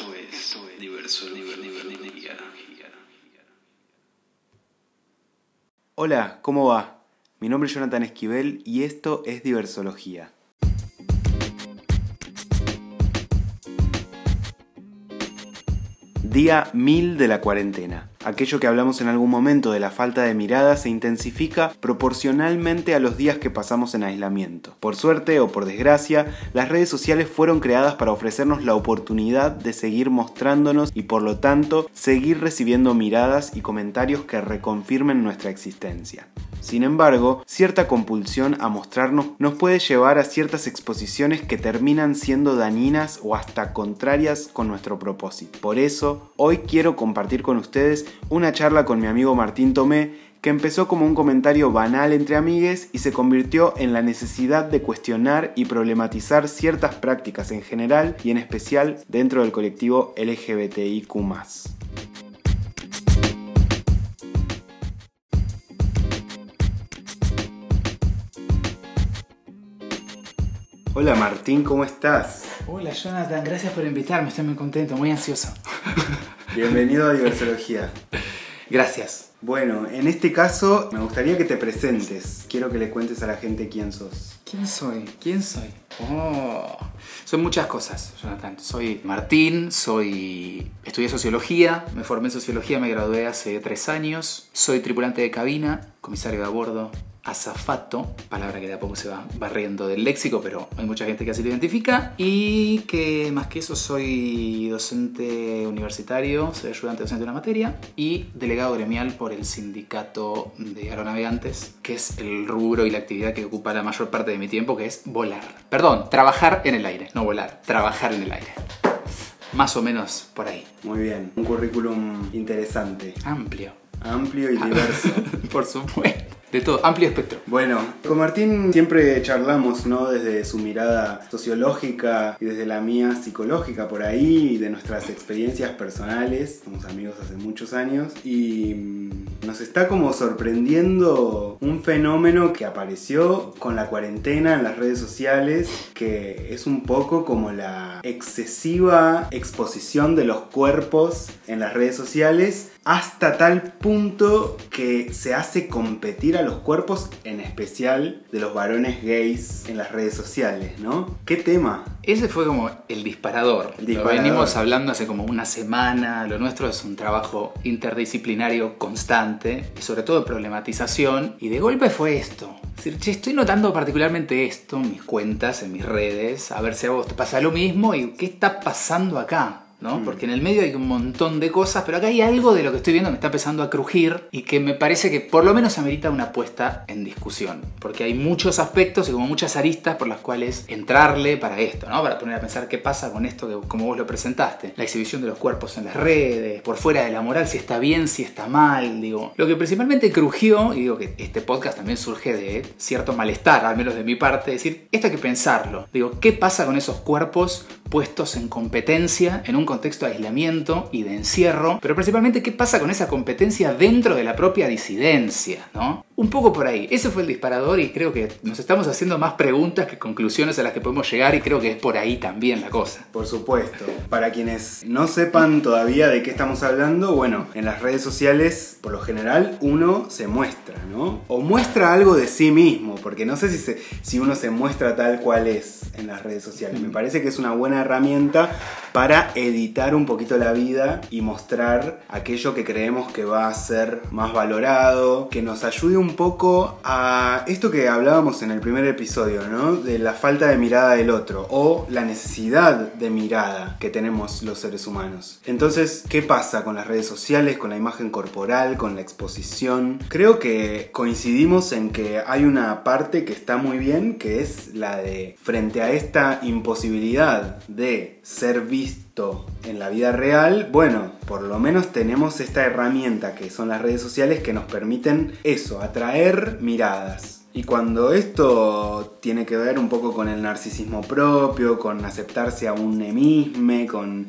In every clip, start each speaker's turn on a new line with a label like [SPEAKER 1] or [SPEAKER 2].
[SPEAKER 1] Esto es, diverso,
[SPEAKER 2] Hola, ¿cómo va? Mi nombre es Jonathan Esquivel y esto es Diversología. Día 1000 de la cuarentena. Aquello que hablamos en algún momento de la falta de mirada se intensifica proporcionalmente a los días que pasamos en aislamiento. Por suerte o por desgracia, las redes sociales fueron creadas para ofrecernos la oportunidad de seguir mostrándonos y por lo tanto seguir recibiendo miradas y comentarios que reconfirmen nuestra existencia. Sin embargo, cierta compulsión a mostrarnos nos puede llevar a ciertas exposiciones que terminan siendo dañinas o hasta contrarias con nuestro propósito. Por eso, hoy quiero compartir con ustedes una charla con mi amigo Martín Tomé que empezó como un comentario banal entre amigues y se convirtió en la necesidad de cuestionar y problematizar ciertas prácticas en general y en especial dentro del colectivo LGBTIQ. Hola Martín, ¿cómo estás?
[SPEAKER 3] Hola Jonathan, gracias por invitarme, estoy muy contento, muy ansioso.
[SPEAKER 2] Bienvenido a Diversología.
[SPEAKER 3] Gracias.
[SPEAKER 2] Bueno, en este caso me gustaría que te presentes. Quiero que le cuentes a la gente quién sos.
[SPEAKER 3] ¿Quién soy? ¿Quién soy? Oh, soy muchas cosas, Jonathan. Soy Martín, soy estudié sociología, me formé en sociología, me gradué hace tres años. Soy tripulante de cabina, comisario de a bordo, azafato, palabra que de a poco se va barriendo del léxico, pero hay mucha gente que así lo identifica. Y que más que eso soy docente universitario, soy ayudante docente de una materia y delegado gremial por el sindicato de aeronavegantes, que es el rubro y la actividad que ocupa la mayor parte de mi tiempo, que es volar. Perdón, trabajar en el aire, no volar, trabajar en el aire. Más o menos por ahí.
[SPEAKER 2] Muy bien, un currículum interesante.
[SPEAKER 3] Amplio.
[SPEAKER 2] Amplio y diverso.
[SPEAKER 3] por supuesto de todo, amplio espectro.
[SPEAKER 2] Bueno, con Martín siempre charlamos, ¿no? Desde su mirada sociológica y desde la mía psicológica por ahí, de nuestras experiencias personales. Somos amigos hace muchos años y mm, nos está como sorprendiendo un fenómeno que apareció con la cuarentena en las redes sociales, que es un poco como la excesiva exposición de los cuerpos en las redes sociales hasta tal punto que se hace competir a los cuerpos, en especial de los varones gays en las redes sociales, ¿no? ¿Qué tema?
[SPEAKER 3] Ese fue como el disparador. Lo venimos hablando hace como una semana. Lo nuestro es un trabajo interdisciplinario constante y sobre todo de problematización. Y de golpe fue esto. Es decir, estoy notando particularmente esto en mis cuentas, en mis redes, a ver si a vos te pasa lo mismo y qué está pasando acá. ¿No? Mm. Porque en el medio hay un montón de cosas, pero acá hay algo de lo que estoy viendo que me está empezando a crujir y que me parece que por lo menos amerita una puesta en discusión. Porque hay muchos aspectos y como muchas aristas por las cuales entrarle para esto, ¿no? Para poner a pensar qué pasa con esto que como vos lo presentaste. La exhibición de los cuerpos en las redes, por fuera de la moral, si está bien, si está mal, digo. Lo que principalmente crujió, y digo que este podcast también surge de cierto malestar, al menos de mi parte, es decir, esto hay que pensarlo. Digo, ¿qué pasa con esos cuerpos puestos en competencia en un contexto de aislamiento y de encierro, pero principalmente qué pasa con esa competencia dentro de la propia disidencia, ¿no? Un poco por ahí. Ese fue el disparador y creo que nos estamos haciendo más preguntas que conclusiones a las que podemos llegar y creo que es por ahí también la cosa.
[SPEAKER 2] Por supuesto. Para quienes no sepan todavía de qué estamos hablando, bueno, en las redes sociales, por lo general, uno se muestra, ¿no? O muestra algo de sí mismo, porque no sé si, si uno se muestra tal cual es en las redes sociales. Me parece que es una buena herramienta para editar un poquito la vida y mostrar aquello que creemos que va a ser más valorado, que nos ayude un poco a esto que hablábamos en el primer episodio, ¿no? De la falta de mirada del otro o la necesidad de mirada que tenemos los seres humanos. Entonces, ¿qué pasa con las redes sociales, con la imagen corporal, con la exposición? Creo que coincidimos en que hay una parte que está muy bien, que es la de frente a esta imposibilidad de ser visto en la vida real, bueno, por lo menos tenemos esta herramienta que son las redes sociales que nos permiten eso, atraer miradas. Y cuando esto tiene que ver un poco con el narcisismo propio, con aceptarse a un mismo, con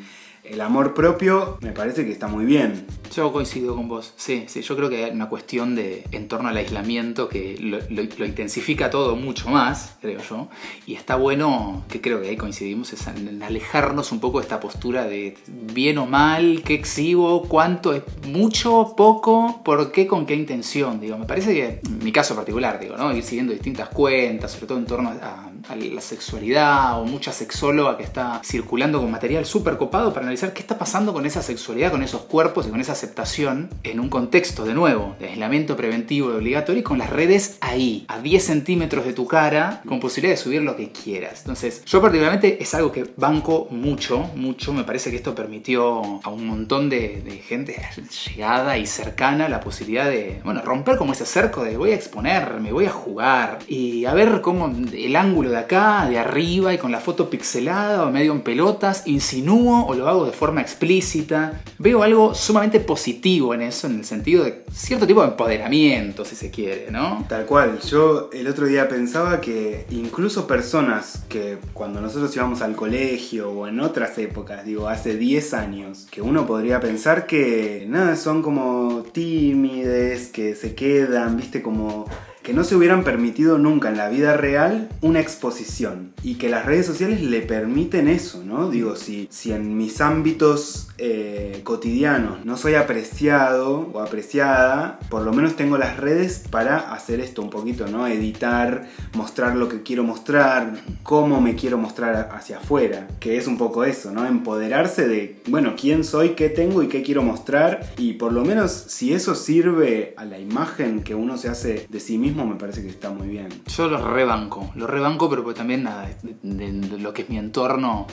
[SPEAKER 2] el amor propio me parece que está muy bien.
[SPEAKER 3] Yo coincido con vos, sí, sí, yo creo que hay una cuestión de en torno al aislamiento que lo, intensifica todo mucho más, creo yo, y está bueno, que creo que ahí coincidimos, es en alejarnos un poco de esta postura de bien o mal, qué exhibo, cuánto es mucho, poco, por qué, con qué intención, digo, me parece que, mi caso particular, digo, ¿no? Ir siguiendo distintas cuentas, sobre todo en torno a, la sexualidad o mucha sexóloga que está circulando con material súper copado para analizar qué está pasando con esa sexualidad, con esos cuerpos y con esas aceptación en un contexto, de nuevo, de aislamiento preventivo y obligatorio y con las redes ahí, a 10 centímetros de tu cara, con posibilidad de subir lo que quieras. Entonces, yo particularmente es algo que banco mucho, mucho. Me parece que esto permitió a un montón de, de gente llegada y cercana la posibilidad de, bueno, romper como ese cerco de voy a exponerme, voy a jugar y a ver cómo el ángulo de acá, de arriba y con la foto pixelada o medio en pelotas, insinúo o lo hago de forma explícita. Veo algo sumamente positivo en eso, en el sentido de cierto tipo de empoderamiento, si se quiere, ¿no?
[SPEAKER 2] Tal cual. Yo el otro día pensaba que incluso personas que cuando nosotros íbamos al colegio o en otras épocas, digo, hace 10 años, que uno podría pensar que nada, son como tímides, que se quedan, viste, como que no se hubieran permitido nunca en la vida real una exposición y que las redes sociales le permiten eso, ¿no? Digo, si, si en mis ámbitos eh, cotidianos no soy apreciado o apreciada, por lo menos tengo las redes para hacer esto un poquito, ¿no? Editar, mostrar lo que quiero mostrar, cómo me quiero mostrar hacia afuera, que es un poco eso, ¿no? Empoderarse de, bueno, quién soy, qué tengo y qué quiero mostrar y por lo menos si eso sirve a la imagen que uno se hace de sí mismo, me parece que está muy bien.
[SPEAKER 3] Yo lo rebanco, lo rebanco, pero pues también nada, de, lo que es mi entorno,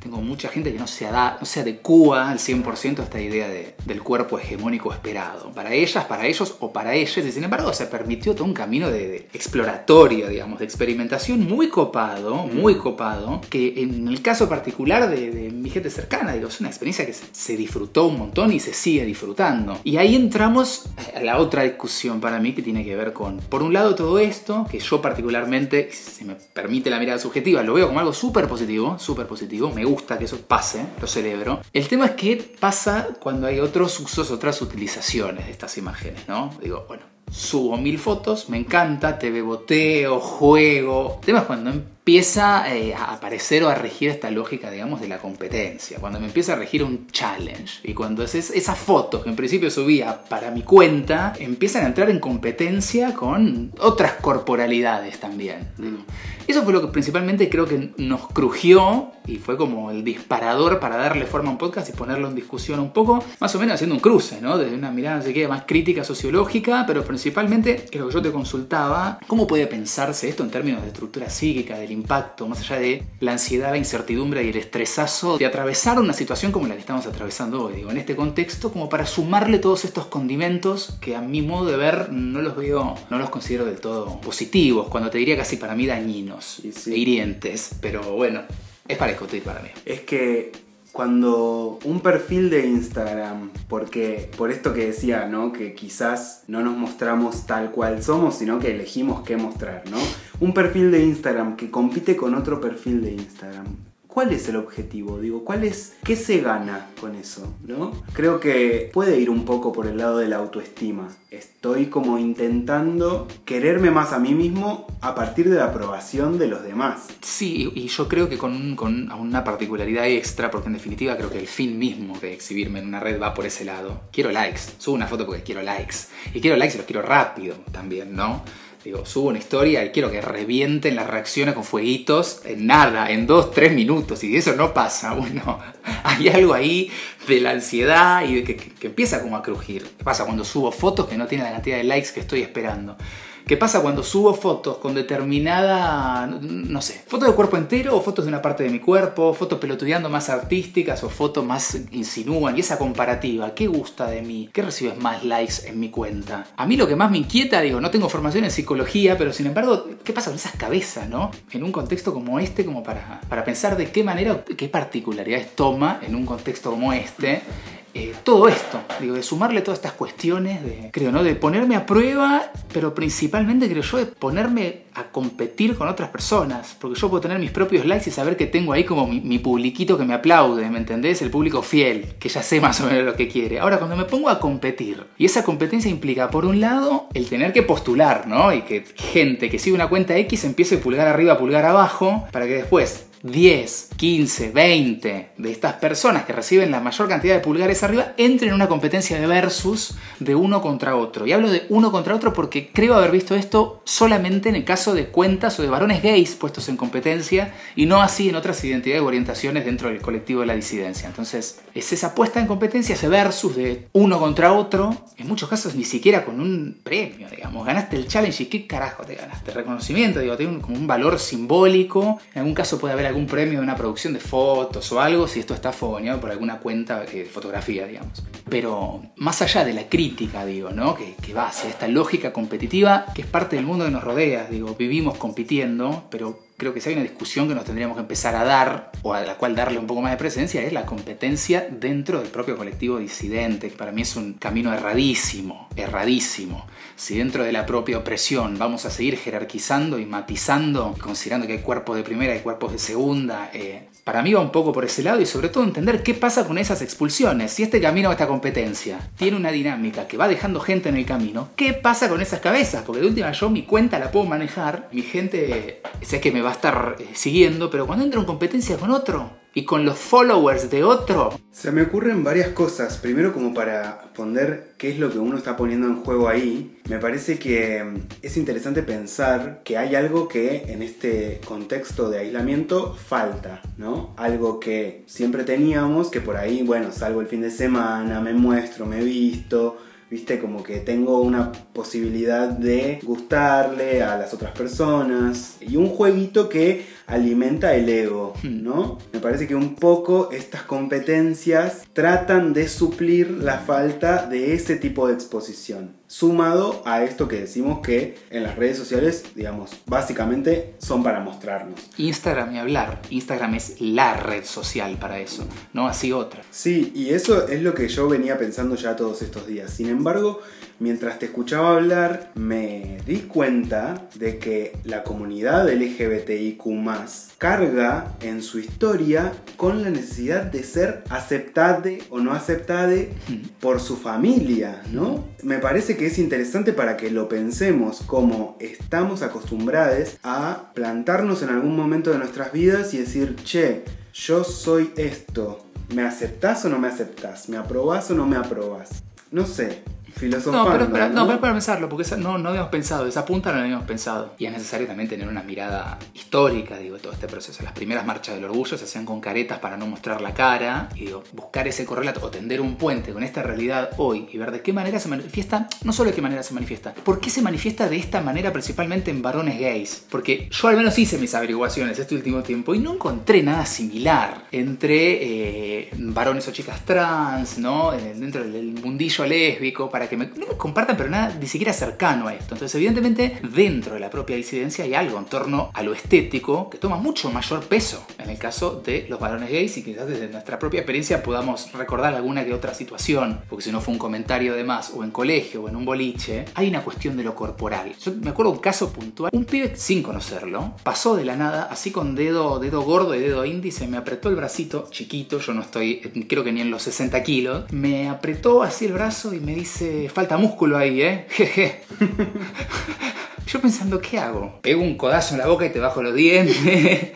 [SPEAKER 3] tengo mucha gente que no se, da, no se adecua al 100% a esta idea del cuerpo hegemónico esperado. Para ellas, para ellos o para ellas, y sin embargo se permitió todo un camino de, exploratorio, digamos, de experimentación muy copado, muy copado, que en el caso particular de, mi gente cercana, digo, es una experiencia que se, se disfrutó un montón y se sigue disfrutando. Y ahí entramos a la otra discusión para mí que tiene que ver con, por un lado todo esto, que yo particularmente, si me permite la mirada subjetiva, lo veo como algo súper positivo, súper positivo, me gusta que eso pase, lo celebro. El tema es que pasa cuando hay otros usos, otras utilizaciones de estas imágenes, ¿no? Digo, bueno, subo mil fotos, me encanta, te beboteo, juego. El tema es cuando empieza eh, a aparecer o a regir esta lógica, digamos, de la competencia. Cuando me empieza a regir un challenge. Y cuando es esas fotos que en principio subía para mi cuenta, empiezan a entrar en competencia con otras corporalidades también. Eso fue lo que principalmente creo que nos crujió y fue como el disparador para darle forma a un podcast y ponerlo en discusión un poco, más o menos haciendo un cruce, ¿no? Desde una mirada, no sé más crítica sociológica, pero principalmente, creo que yo te consultaba, ¿cómo puede pensarse esto en términos de estructura psíquica, del impacto, más allá de la ansiedad, la incertidumbre y el estresazo de atravesar una situación como la que estamos atravesando hoy, digo, en este contexto, como para sumarle todos estos condimentos que a mi modo de ver no los veo, no los considero del todo positivos, cuando te diría casi para mí dañinos e hirientes, pero bueno, es para discutir para mí.
[SPEAKER 2] Es que cuando un perfil de Instagram, porque por esto que decía, ¿no? Que quizás no nos mostramos tal cual somos, sino que elegimos qué mostrar, ¿no? Un perfil de Instagram que compite con otro perfil de Instagram ¿Cuál es el objetivo? Digo, ¿cuál es, ¿qué se gana con eso? ¿no? Creo que puede ir un poco por el lado de la autoestima. Estoy como intentando quererme más a mí mismo a partir de la aprobación de los demás.
[SPEAKER 3] Sí, y yo creo que con, con una particularidad extra, porque en definitiva creo que el fin mismo de exhibirme en una red va por ese lado. Quiero likes, subo una foto porque quiero likes. Y quiero likes y los quiero rápido también, ¿no? Digo, subo una historia y quiero que revienten las reacciones con fueguitos en nada, en dos, tres minutos. Y eso no pasa, bueno, hay algo ahí de la ansiedad y de que, que empieza como a crujir. ¿Qué pasa cuando subo fotos que no tienen la cantidad de likes que estoy esperando? ¿Qué pasa cuando subo fotos con determinada, no sé, fotos de cuerpo entero o fotos de una parte de mi cuerpo, fotos pelotudeando más artísticas o fotos más insinúan? Y esa comparativa, ¿qué gusta de mí? ¿Qué recibes más likes en mi cuenta? A mí lo que más me inquieta, digo, no tengo formación en psicología, pero sin embargo, ¿qué pasa con esas cabezas, no? En un contexto como este, como para, para pensar de qué manera, qué particularidades toma en un contexto como este eh, todo esto, digo, de sumarle todas estas cuestiones de, creo, ¿no? De ponerme a prueba, pero principalmente creo yo de ponerme a competir con otras personas, porque yo puedo tener mis propios likes y saber que tengo ahí como mi, mi publiquito que me aplaude, ¿me entendés? El público fiel, que ya sé más o menos lo que quiere. Ahora, cuando me pongo a competir, y esa competencia implica, por un lado, el tener que postular, ¿no? Y que gente que sigue una cuenta X empiece pulgar arriba, pulgar abajo, para que después 10, 15, 20 de estas personas que reciben la mayor cantidad de pulgares arriba entren en una competencia de versus de uno contra otro. Y hablo de uno contra otro porque creo haber visto esto solamente en el caso de cuentas o de varones gays puestos en competencia y no así en otras identidades o orientaciones dentro del colectivo de la disidencia. Entonces, es esa puesta en competencia, ese versus de uno contra otro, en muchos casos ni siquiera con un premio, digamos. Ganaste el challenge y qué carajo te ganaste. Reconocimiento, digo, tiene como un valor simbólico. En algún caso puede haber algún premio de una producción de fotos o algo, si esto está fogoneado por alguna cuenta de fotografía, digamos. Pero más allá de la crítica, digo, ¿no? Que, que va hacia esta lógica competitiva que es parte del mundo que nos rodea, digo, vivimos compitiendo, pero creo que si hay una discusión que nos tendríamos que empezar a dar, o a la cual darle un poco más de presencia, es la competencia dentro del propio colectivo disidente, que para mí es un camino erradísimo, erradísimo. Si dentro de la propia opresión vamos a seguir jerarquizando y matizando, considerando que hay cuerpos de primera y cuerpos de segunda, eh, para mí va un poco por ese lado y sobre todo entender qué pasa con esas expulsiones. Si este camino, esta competencia, tiene una dinámica que va dejando gente en el camino, ¿qué pasa con esas cabezas? Porque de última yo mi cuenta la puedo manejar, mi gente sé que me va a estar eh, siguiendo, pero cuando entro en competencia con otro, y con los followers de otro.
[SPEAKER 2] Se me ocurren varias cosas. Primero como para poner qué es lo que uno está poniendo en juego ahí. Me parece que mm, es interesante pensar que hay algo que en este contexto de aislamiento falta, ¿no? Algo que siempre teníamos, que por ahí, bueno, salgo el fin de semana, me muestro, me visto viste, como que tengo una posibilidad de gustarle a las otras personas y un jueguito que alimenta el ego, hmm. ¿no? Me parece que un poco estas competencias tratan de suplir la falta de ese tipo de exposición. Sumado a esto que decimos que en las redes sociales, digamos, básicamente son para mostrarnos.
[SPEAKER 3] Instagram y hablar. Instagram es la red social para eso, no así otra.
[SPEAKER 2] Sí, y eso es lo que yo venía pensando ya todos estos días. Sin embargo, mientras te escuchaba hablar, me di cuenta de que la comunidad LGBTIQ carga en su historia con la necesidad de ser aceptade o no aceptade por su familia, ¿no? Me parece que es interesante para que lo pensemos como estamos acostumbrados a plantarnos en algún momento de nuestras vidas y decir, che, yo soy esto, ¿me aceptás o no me aceptás? ¿Me aprobás o no me aprobás? No sé,
[SPEAKER 3] no, pero, para, ¿no? para pensarlo, porque no, no habíamos pensado, esa punta no la habíamos pensado. Y es necesario también tener una mirada histórica, digo, de todo este proceso. Las primeras marchas del orgullo se hacían con caretas para no mostrar la cara. Y digo, buscar ese correlato o tender un puente con esta realidad hoy y ver de qué manera se manifiesta, no solo de qué manera se manifiesta, por qué se manifiesta de esta manera principalmente en varones gays. Porque yo al menos hice mis averiguaciones este último tiempo y no encontré nada similar entre eh, varones o chicas trans, ¿no? Dentro del mundillo lésbico, para que me, compartan, pero nada ni siquiera cercano a esto. Entonces, evidentemente, dentro de la propia disidencia hay algo en torno a lo estético que toma mucho mayor peso en el caso de los varones gays y quizás desde nuestra propia experiencia podamos recordar alguna que otra situación, porque si no fue un comentario de más, o en colegio, o en un boliche, hay una cuestión de lo corporal. Yo me acuerdo un caso puntual, un pibe sin conocerlo, pasó de la nada, así con dedo, dedo gordo y dedo índice, me apretó el bracito, chiquito, yo no estoy, creo que ni en los 60 kilos, me apretó así el brazo y me dice, falta músculo ahí, ¿eh? Jeje. Yo pensando, ¿qué hago? Pego un codazo en la boca y te bajo los dientes.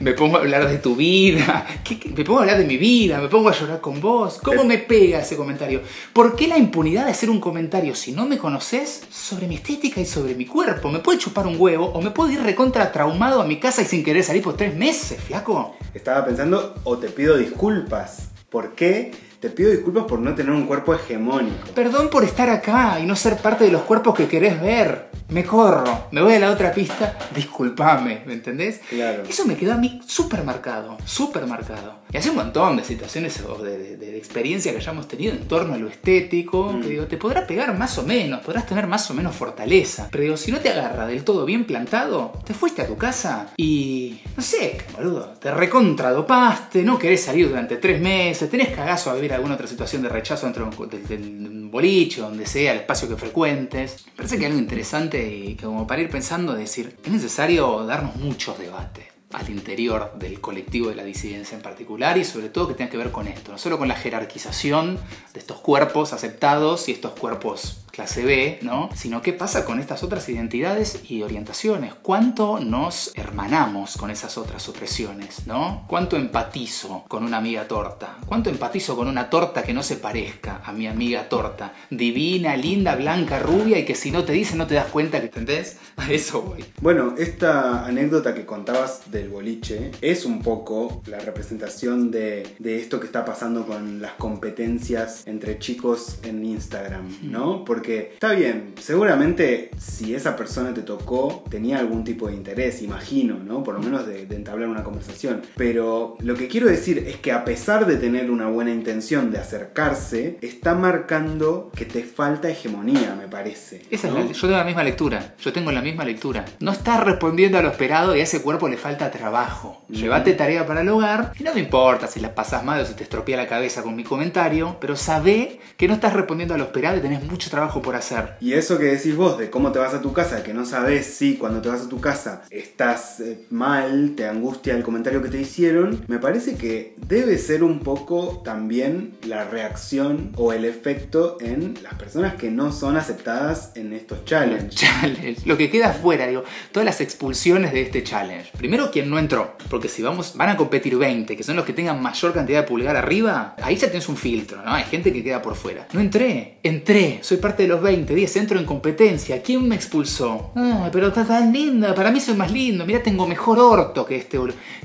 [SPEAKER 3] me pongo a hablar de tu vida. Me pongo a hablar de mi vida. Me pongo a llorar con vos. ¿Cómo me pega ese comentario? ¿Por qué la impunidad de hacer un comentario si no me conoces sobre mi estética y sobre mi cuerpo? Me puede chupar un huevo o me puedo ir recontra traumado a mi casa y sin querer salir por tres meses, flaco.
[SPEAKER 2] Estaba pensando, o te pido disculpas. ¿Por qué? Te pido disculpas por no tener un cuerpo hegemónico.
[SPEAKER 3] Perdón por estar acá y no ser parte de los cuerpos que querés ver. Me corro, me voy a la otra pista, disculpame, ¿me entendés?
[SPEAKER 2] Claro.
[SPEAKER 3] Eso me quedó a mí súper marcado, súper marcado. Y hace un montón de situaciones o de, experiencia que hayamos tenido en torno a lo estético, mm. que digo, te podrá pegar más o menos, podrás tener más o menos fortaleza. Pero digo, si no te agarra del todo bien plantado, te fuiste a tu casa y, no sé, boludo, te recontradopaste, no querés salir durante tres meses, tenés cagazo a vivir alguna otra situación de rechazo dentro del, del boliche, donde sea, el espacio que frecuentes. Parece que hay algo interesante y que como para ir pensando, decir, es necesario darnos muchos debates al interior del colectivo de la disidencia en particular y sobre todo que tenga que ver con esto, no solo con la jerarquización de estos cuerpos aceptados y estos cuerpos clase B, ¿no? Sino qué pasa con estas otras identidades y orientaciones. ¿Cuánto nos hermanamos con esas otras opresiones, ¿no? ¿Cuánto empatizo con una amiga torta? ¿Cuánto empatizo con una torta que no se parezca a mi amiga torta? Divina, linda, blanca, rubia y que si no te dice no te das cuenta que entendés. A eso voy.
[SPEAKER 2] Bueno, esta anécdota que contabas del boliche es un poco la representación de, de esto que está pasando con las competencias entre chicos en Instagram, ¿no? Porque porque está bien, seguramente si esa persona te tocó tenía algún tipo de interés, imagino, ¿no? Por lo menos de, entablar una conversación. Pero lo que quiero decir es que a pesar de tener una buena intención de acercarse, está marcando que te falta hegemonía, me parece.
[SPEAKER 3] Esa es yo tengo la misma lectura, yo tengo la misma lectura. No estás respondiendo a lo esperado y a ese cuerpo le falta trabajo. Llévate tarea para el hogar y no me importa si la pasas mal o si te estropea la cabeza con mi comentario, pero sabe que no estás respondiendo a lo esperado y tenés mucho trabajo por hacer.
[SPEAKER 2] Y eso que decís vos de cómo te vas a tu casa, que no sabes si cuando te vas a tu casa estás eh, mal, te angustia el comentario que te hicieron, me parece que debe ser un poco también la reacción o el efecto en las personas que no son aceptadas en estos challenges.
[SPEAKER 3] Challenge, lo que queda afuera, digo, todas las expulsiones de este challenge. Primero, quien no entró, porque si vamos, van a competir 20, que son los que tengan mayor cantidad de pulgar arriba, ahí ya tienes un filtro, ¿no? Hay gente que queda por fuera. No entré, entré, soy parte los 20, 10, entro en competencia. ¿Quién me expulsó? Ay, pero está tan linda, para mí soy más lindo. Mira, tengo mejor orto que este.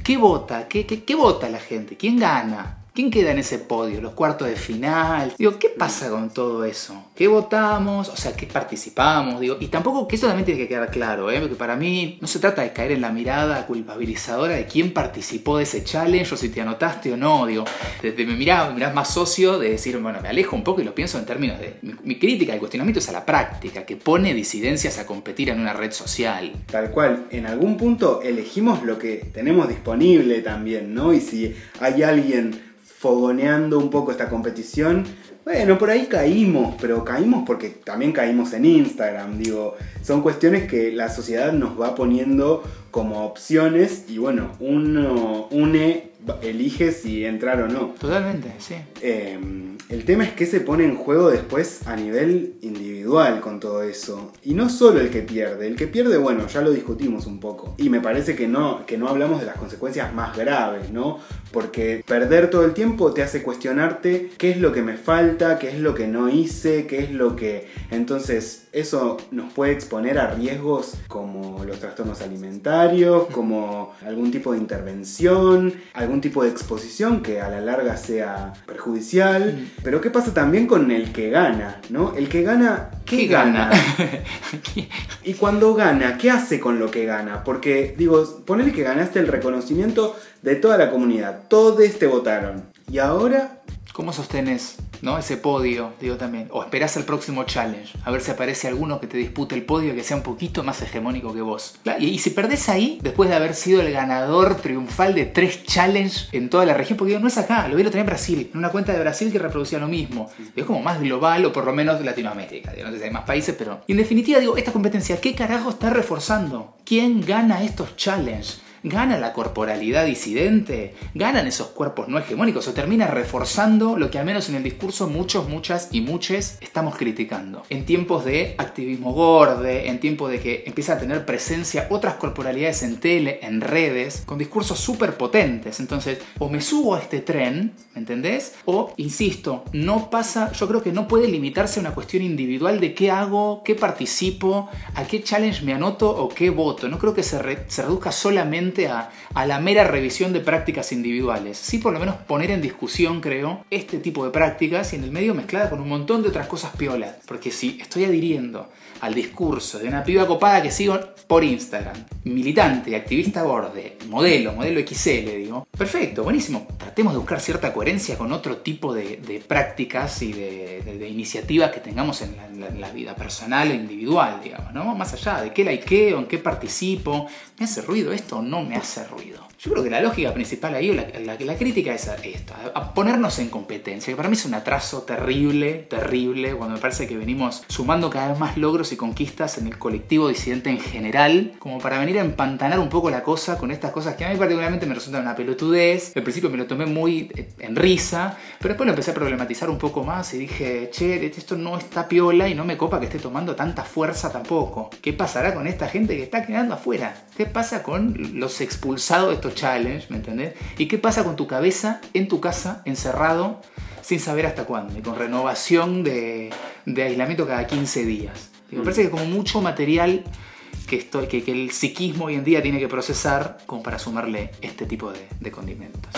[SPEAKER 3] ¿Qué vota? ¿Qué, qué, qué vota la gente? ¿Quién gana? ¿Quién queda en ese podio? ¿Los cuartos de final? Digo, ¿qué pasa con todo eso? ¿Qué votamos? O sea, ¿qué participamos? Digo, y tampoco, que eso también tiene que quedar claro, ¿eh? Porque para mí no se trata de caer en la mirada culpabilizadora de quién participó de ese challenge o si te anotaste o no. Digo, desde me mirás, mirás más socio de decir, bueno, me alejo un poco y lo pienso en términos de. Mi, mi crítica, el cuestionamiento es a la práctica, que pone disidencias a competir en una red social.
[SPEAKER 2] Tal cual, en algún punto elegimos lo que tenemos disponible también, ¿no? Y si hay alguien fogoneando un poco esta competición. Bueno, por ahí caímos, pero caímos porque también caímos en Instagram, digo, son cuestiones que la sociedad nos va poniendo como opciones y bueno, uno une, elige si entrar o no.
[SPEAKER 3] Totalmente, sí.
[SPEAKER 2] Em, el tema es que se pone en juego después a nivel individual con todo eso. Y no solo el que pierde, el que pierde, bueno, ya lo discutimos un poco. Y me parece que no, que no hablamos de las consecuencias más graves, ¿no? Porque perder todo el tiempo te hace cuestionarte qué es lo que me falta, qué es lo que no hice, qué es lo que... Entonces, eso nos puede exponer a riesgos como los trastornos alimentarios, como algún tipo de intervención, algún tipo de exposición que a la larga sea perjudicial. Mm. Pero ¿qué pasa también con el que gana? ¿no? El que gana, ¿qué, gana? y cuando gana, ¿qué hace con lo que gana? Porque, digo, ponele que ganaste el reconocimiento de toda la comunidad, todos te votaron. Y ahora
[SPEAKER 3] ¿Cómo sostenes ¿no? ese podio? Digo también. O esperás el próximo challenge. A ver si aparece alguno que te dispute el podio que sea un poquito más hegemónico que vos. Y, si perdés ahí, después de haber sido el ganador triunfal de tres challenges en toda la región, porque no es acá, lo vieron también en Brasil, en una cuenta de Brasil que reproducía lo mismo. Es como más global o por lo menos Latinoamérica. no sé si hay más países, pero. Y en definitiva, digo, esta competencia, ¿qué carajo está reforzando? ¿Quién gana estos challenges? ¿Gana la corporalidad disidente? ¿Ganan esos cuerpos no hegemónicos? ¿O termina reforzando lo que al menos en el discurso muchos, muchas y muchos estamos criticando? En tiempos de activismo gorde, en tiempos de que empieza a tener presencia otras corporalidades en tele, en redes, con discursos súper potentes. Entonces, o me subo a este tren, ¿me entendés? O, insisto, no pasa, yo creo que no puede limitarse a una cuestión individual de qué hago, qué participo, a qué challenge me anoto o qué voto. No creo que se, se reduzca solamente a, la mera revisión de prácticas individuales. Sí, por lo menos poner en discusión, creo, este tipo de prácticas y en el medio mezclada con un montón de otras cosas piolas. Porque si estoy adhiriendo al discurso de una piba copada que sigo por Instagram, militante, activista borde, modelo, modelo XL, digo, perfecto, buenísimo. Tratemos de buscar cierta coherencia con otro tipo de, prácticas y de, iniciativas que tengamos en la, vida personal e individual, digamos, ¿no? Más allá de qué o en qué participo, ¿me hace ruido esto o no me hace ruido? Yo creo que la lógica principal ahí, la, la, crítica es esta, a ponernos en competencia, que para mí es un atraso terrible, terrible, cuando me parece que venimos sumando cada vez más logros y conquistas en el colectivo disidente en general, como para venir a empantanar un poco la cosa con estas cosas que a mí particularmente me resultan una pelotudez. Al principio me lo tomé muy eh, en risa, pero después lo empecé a problematizar un poco más y dije, che, esto no está piola y no me copa que esté tomando tanta fuerza tampoco. ¿Qué pasará con esta gente que está quedando afuera? ¿Qué pasa con los expulsados de estos challenge, ¿me entendés? ¿Y qué pasa con tu cabeza en tu casa, encerrado, sin saber hasta cuándo? Y con renovación de, aislamiento cada 15 días. Me parece que como mucho material que, estoy, que, el psiquismo hoy en día tiene que procesar como para sumarle este tipo de condimentos.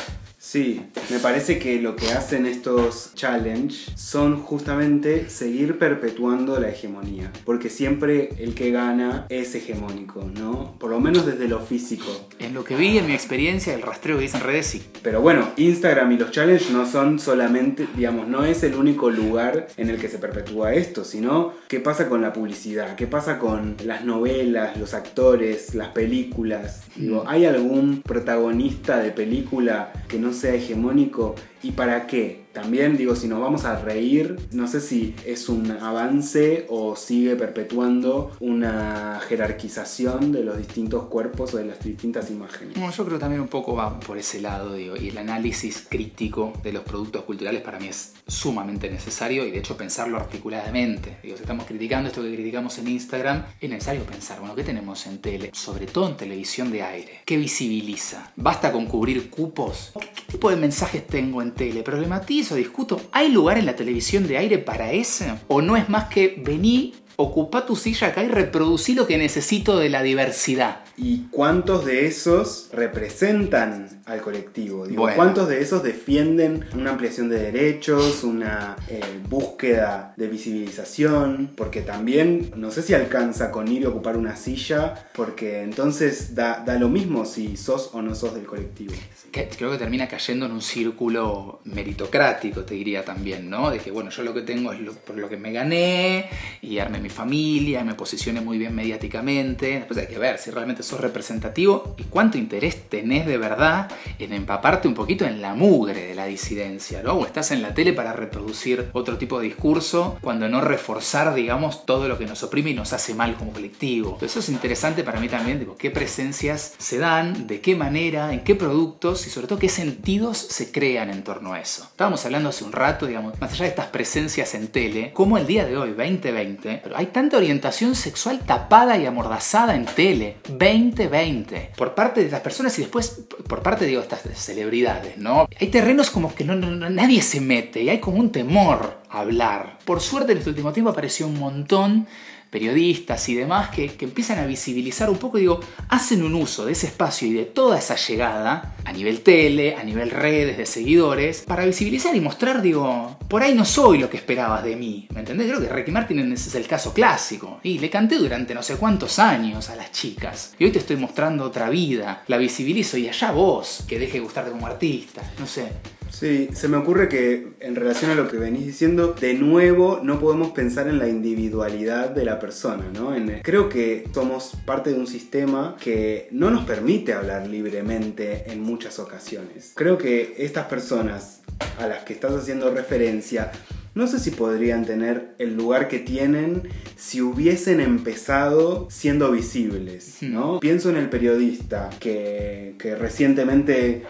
[SPEAKER 2] Sí, me parece que lo que hacen estos challenge son justamente seguir perpetuando la hegemonía, porque siempre el que gana es hegemónico, ¿no? Por lo menos desde lo físico.
[SPEAKER 3] En lo que vi, en mi experiencia, el rastreo que dicen redes sí.
[SPEAKER 2] Pero bueno, Instagram y los challenge no son solamente, digamos, no es el único lugar en el que se perpetúa esto, sino qué pasa con la publicidad, qué pasa con las novelas, los actores, las películas. Digo, mm. ¿hay algún protagonista de película que no sea hegemónico y para qué. También digo, si nos vamos a reír, no sé si es un avance o sigue perpetuando una jerarquización de los distintos cuerpos o de las distintas imágenes.
[SPEAKER 3] Bueno, yo creo también un poco va por ese lado, digo, y el análisis crítico de los productos culturales para mí es sumamente necesario y de hecho pensarlo articuladamente. Digo, si estamos criticando esto que criticamos en Instagram, es necesario pensar, bueno, ¿qué tenemos en tele? Sobre todo en televisión de aire. ¿Qué visibiliza? ¿Basta con cubrir cupos? ¿Qué, qué tipo de mensajes tengo en tele, problematizo, discuto, ¿hay lugar en la televisión de aire para ese? ¿O no es más que vení, ocupa tu silla acá y reproducí lo que necesito de la diversidad?
[SPEAKER 2] ¿Y cuántos de esos representan al colectivo? ¿Cuántos de esos defienden una ampliación de derechos, una eh, búsqueda de visibilización? Porque también no sé si alcanza con ir a ocupar una silla, porque entonces da, da lo mismo si sos o no sos del colectivo.
[SPEAKER 3] Creo que termina cayendo en un círculo meritocrático, te diría también, ¿no? De que, bueno, yo lo que tengo es por lo que me gané y armé mi familia, me posicioné muy bien mediáticamente. Después hay que ver si realmente sos representativo y cuánto interés tenés de verdad en empaparte un poquito en la mugre de la disidencia, ¿no? O estás en la tele para reproducir otro tipo de discurso cuando no reforzar, digamos, todo lo que nos oprime y nos hace mal como colectivo. Eso es interesante para mí también, digo, qué presencias se dan, de qué manera, en qué productos y sobre todo qué sentidos se crean en torno a eso. Estábamos hablando hace un rato, digamos, más allá de estas presencias en tele, como el día de hoy, 2020, pero hay tanta orientación sexual tapada y amordazada en tele. 2020. Por parte de las personas y después por parte de estas celebridades, ¿no? Hay terrenos como que no, nadie se mete y hay como un temor a hablar. Por suerte en este último tiempo apareció un montón periodistas y demás que, empiezan a visibilizar un poco, digo, hacen un uso de ese espacio y de toda esa llegada a nivel tele, a nivel redes de seguidores, para visibilizar y mostrar, digo, por ahí no soy lo que esperabas de mí, ¿me entendés? Creo que Ricky Martin es el caso clásico. Y le canté durante no sé cuántos años a las chicas. Y hoy te estoy mostrando otra vida, la visibilizo y allá vos, que deje de gustarte como artista, no sé.
[SPEAKER 2] Sí, se me ocurre que en relación a lo que venís diciendo, de nuevo no podemos pensar en la individualidad de la persona, ¿no? creo que somos parte de un sistema que no nos permite hablar libremente en muchas ocasiones. Creo que estas personas a las que estás haciendo referencia no sé si podrían tener el lugar que tienen si hubiesen empezado siendo visibles, ¿no? Pienso en el periodista que, que recientemente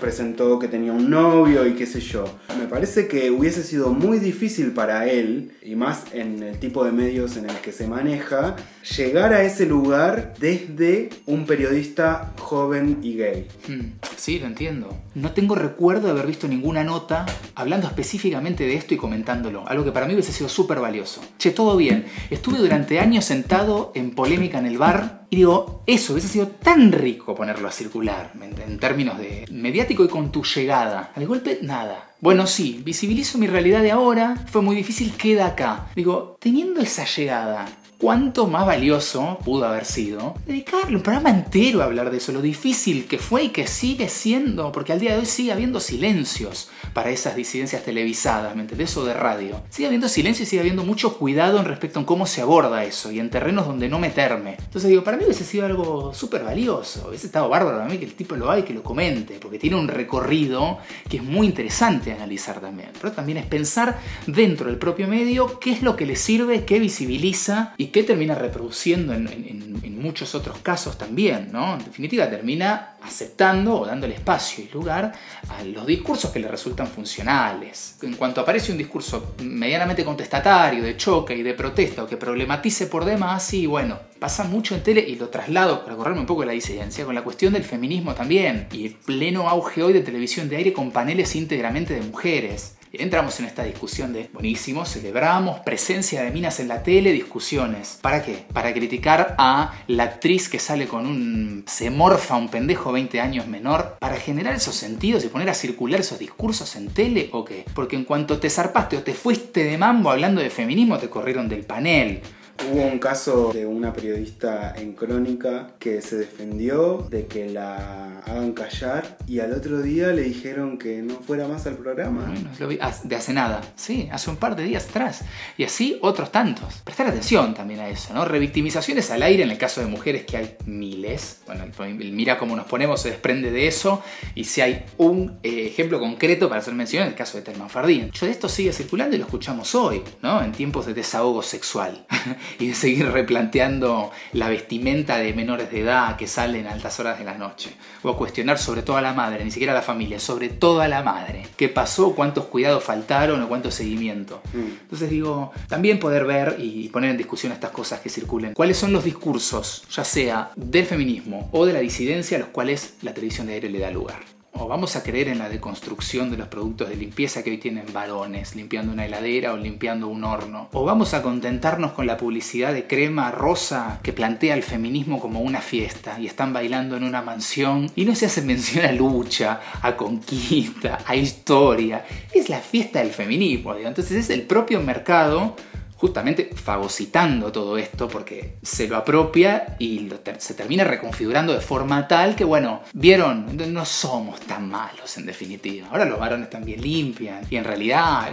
[SPEAKER 2] presentó que tenía un novio y qué sé yo. Me parece que hubiese sido muy difícil para él, y más en el tipo de medios en el que se maneja, llegar a ese lugar desde un periodista joven y gay.
[SPEAKER 3] Hmm, sí, lo entiendo. No tengo recuerdo de haber visto ninguna nota hablando específicamente de esto y comentándolo, algo que para mí hubiese sido súper valioso. Che, todo bien. Estuve durante años sentado en polémica en el bar y digo, eso hubiese sido tan rico ponerlo a circular, en términos de mediático y con tu llegada. Al golpe, nada. Bueno, sí, visibilizo mi realidad de ahora, fue muy difícil, queda acá. Digo, teniendo esa llegada, cuánto más valioso pudo haber sido dedicarle un programa entero a hablar de eso, lo difícil que fue y que sigue siendo, porque al día de hoy sigue habiendo silencios para esas disidencias televisadas, ¿me entendés? O de radio. Sigue habiendo silencio y sigue habiendo mucho cuidado en respecto a cómo se aborda eso y en terrenos donde no meterme. Entonces digo, para mí hubiese sido algo súper valioso, hubiese estado bárbaro para mí que el tipo lo haga y que lo comente, porque tiene un recorrido que es muy interesante analizar también. Pero también es pensar dentro del propio medio qué es lo que le sirve, qué visibiliza y qué termina reproduciendo en, muchos otros casos también, ¿no? En definitiva termina aceptando o dándole espacio y lugar a los discursos que le resultan funcionales. En cuanto aparece un discurso medianamente contestatario, de choque y de protesta o que problematice por demás, sí, bueno, pasa mucho en tele y lo traslado para correrme un poco la disidencia con la cuestión del feminismo también y el pleno auge hoy de televisión de aire con paneles íntegramente de mujeres. Entramos en esta discusión de, buenísimo, celebramos presencia de minas en la tele, discusiones. ¿Para qué? Para criticar a la actriz que sale con un... se morfa un pendejo 20 años menor. Para generar esos sentidos y poner a circular esos discursos en tele o qué? Porque en cuanto te zarpaste o te fuiste de mambo hablando de feminismo, te corrieron del panel.
[SPEAKER 2] Hubo un caso de una periodista en Crónica que se defendió de que la hagan callar y al otro día le dijeron que no fuera más al programa.
[SPEAKER 3] Bueno, lo vi de hace nada, sí, hace un par de días atrás. Y así otros tantos. Prestar atención también a eso, ¿no? Revictimizaciones al aire en el caso de mujeres que hay miles. Bueno, mira cómo nos ponemos se desprende de eso. Y si hay un eh, ejemplo concreto para hacer mención, en el caso de Telman Fardín. Yo de esto sigue circulando y lo escuchamos hoy, ¿no? En tiempos de desahogo sexual. y de seguir replanteando la vestimenta de menores de edad que salen a altas horas de la noche. O cuestionar sobre todo a la madre, ni siquiera a la familia, sobre todo a la madre. ¿Qué pasó? ¿Cuántos cuidados faltaron o cuánto seguimiento? Mm. Entonces digo, también poder ver y poner en discusión estas cosas que circulen. ¿Cuáles son los discursos, ya sea del feminismo o de la disidencia, a los cuales la televisión de aire le da lugar? O vamos a creer en la deconstrucción de los productos de limpieza que hoy tienen varones, limpiando una heladera o limpiando un horno, o vamos a contentarnos con la publicidad de crema rosa que plantea el feminismo como una fiesta y están bailando en una mansión y no se hace mención a lucha, a conquista, a historia, es la fiesta del feminismo, entonces es el propio mercado justamente fagocitando todo esto porque se lo apropia y se termina reconfigurando de forma tal que, bueno, vieron, no somos tan malos en definitiva. Ahora los varones también limpian y en realidad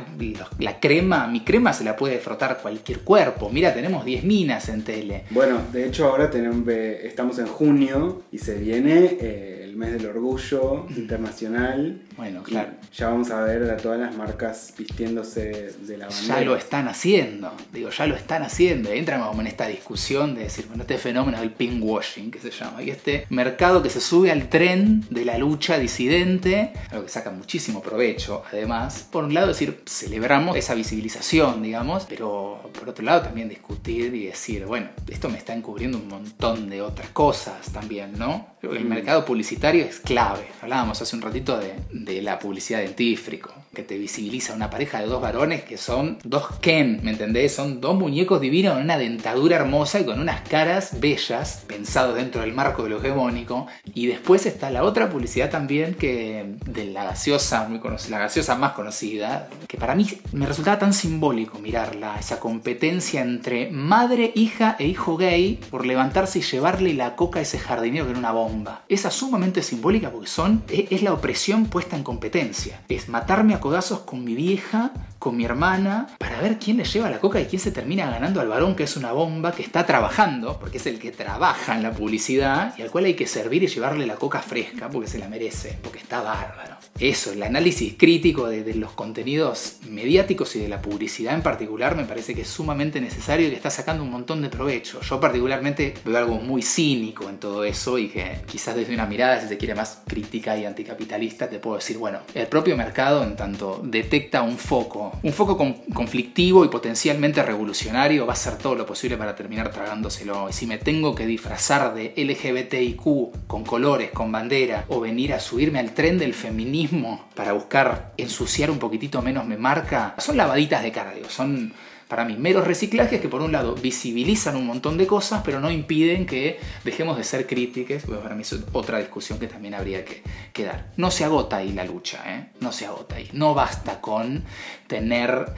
[SPEAKER 3] la crema, mi crema se la puede frotar cualquier cuerpo. Mira, tenemos 10 minas en tele.
[SPEAKER 2] Bueno, de hecho ahora tenemos, estamos en junio y se viene... Eh, mes del orgullo internacional.
[SPEAKER 3] Bueno, claro.
[SPEAKER 2] Ya vamos a ver a todas las marcas vistiéndose de la bandera.
[SPEAKER 3] Ya lo están haciendo, digo, ya lo están haciendo. Entran como en esta discusión de decir, bueno, este fenómeno del pinkwashing, que se llama, y este mercado que se sube al tren de la lucha disidente, algo que saca muchísimo provecho, además. Por un lado, decir, celebramos esa visibilización, digamos, pero por otro lado también discutir y decir, bueno, esto me está encubriendo un montón de otras cosas también, ¿no? El mercado publicitario es clave. Hablábamos hace un ratito de, de, la publicidad dentífrico, que te visibiliza una pareja de dos varones que son dos Ken, ¿me entendés? Son dos muñecos divinos con una dentadura hermosa y con unas caras bellas, pensados dentro del marco de lo hegemónico. Y después está la otra publicidad también que de la gaseosa, muy conocida, la gaseosa más conocida, que para mí me resultaba tan simbólico mirarla, esa competencia entre madre, hija e hijo gay por levantarse y llevarle la coca a ese jardinero que era una bomba esa sumamente simbólica porque son, e, es la opresión puesta en competencia. Es matarme a codazos con mi vieja, con mi hermana, para ver quién le lleva la coca y quién se termina ganando al varón que es una bomba, que está trabajando, porque es el que trabaja en la publicidad y al cual hay que servir y llevarle la coca fresca porque se la merece, porque está bárbaro. Eso, el análisis crítico de, los contenidos mediáticos y de la publicidad en particular me parece que es sumamente necesario y que está sacando un montón de provecho. Yo particularmente veo algo muy cínico en todo eso y que quizás desde una mirada, si se quiere, más crítica y anticapitalista, te puedo decir, bueno, el propio mercado en tanto detecta un foco, un foco conflictivo y potencialmente revolucionario, va a hacer todo lo posible para terminar tragándoselo. Y si me tengo que disfrazar de LGBTIQ con colores, con bandera, o venir a subirme al tren del feminismo para buscar ensuciar un poquitito menos me marca, son lavaditas de cara, son para mí, meros reciclajes que por un lado visibilizan un montón de cosas, pero no impiden que dejemos de ser críticos. para mí es otra discusión que también habría que, que dar. No se agota ahí la lucha, ¿eh? no se agota ahí. No basta con tener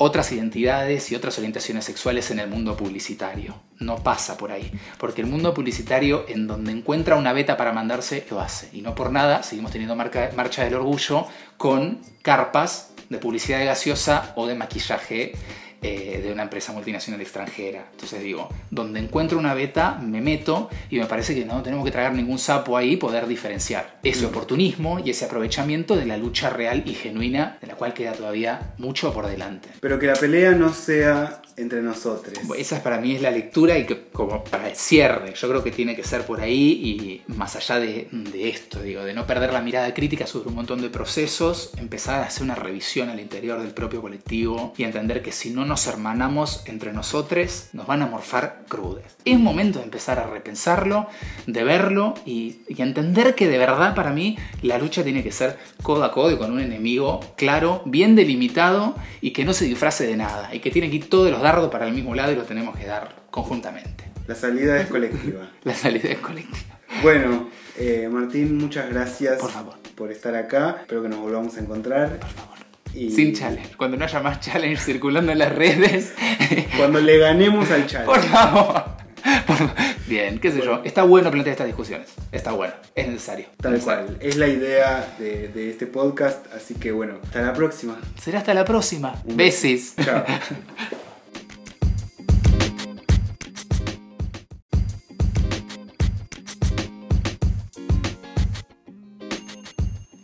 [SPEAKER 3] otras identidades y otras orientaciones sexuales en el mundo publicitario. No pasa por ahí, porque el mundo publicitario en donde encuentra una beta para mandarse lo hace. Y no por nada seguimos teniendo marcha del orgullo con carpas de publicidad de gaseosa o de maquillaje eh, de una empresa multinacional extranjera. Entonces digo, donde encuentro una beta, me meto y me parece que no tenemos que traer ningún sapo ahí y poder diferenciar ese oportunismo y ese aprovechamiento de la lucha real y genuina, de la cual queda todavía mucho por delante.
[SPEAKER 2] Pero que la pelea no sea entre nosotros.
[SPEAKER 3] Esa para mí es la lectura y que como para el cierre, yo creo que tiene que ser por ahí y más allá de, esto, digo, de no perder la mirada crítica sobre un montón de procesos, empezar a hacer una revisión al interior del propio colectivo y entender que si no nos hermanamos entre nosotros, nos van a morfar crudes. Es momento de empezar a repensarlo, de verlo y, y entender que de verdad para mí la lucha tiene que ser codo a codo y con un enemigo claro, bien delimitado y que no se disfrace de nada y que tiene que ir todos los para el mismo lado y lo tenemos que dar conjuntamente.
[SPEAKER 2] La salida es colectiva.
[SPEAKER 3] La salida es colectiva.
[SPEAKER 2] Bueno, eh, Martín, muchas gracias
[SPEAKER 3] por, favor.
[SPEAKER 2] por estar acá. Espero que nos volvamos a encontrar.
[SPEAKER 3] Por favor. Sin challenge. Cuando no haya más challenge circulando en las redes.
[SPEAKER 2] Cuando le ganemos al challenge.
[SPEAKER 3] Por favor. Bien, qué sé yo. Está bueno plantear estas discusiones. Está bueno. Es necesario.
[SPEAKER 2] Tal cual. Es la idea de, este podcast. Así que bueno, hasta la próxima.
[SPEAKER 3] Será hasta la próxima. Besis. Chao.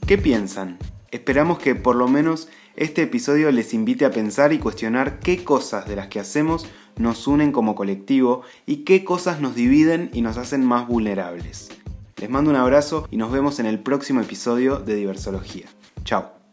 [SPEAKER 2] ¿Qué piensan? Esperamos que por lo menos este episodio les invite a pensar y cuestionar qué cosas de las que hacemos nos unen como colectivo y qué cosas nos dividen y nos hacen más vulnerables. Les mando un abrazo y nos vemos en el próximo episodio de Diversología. Chao.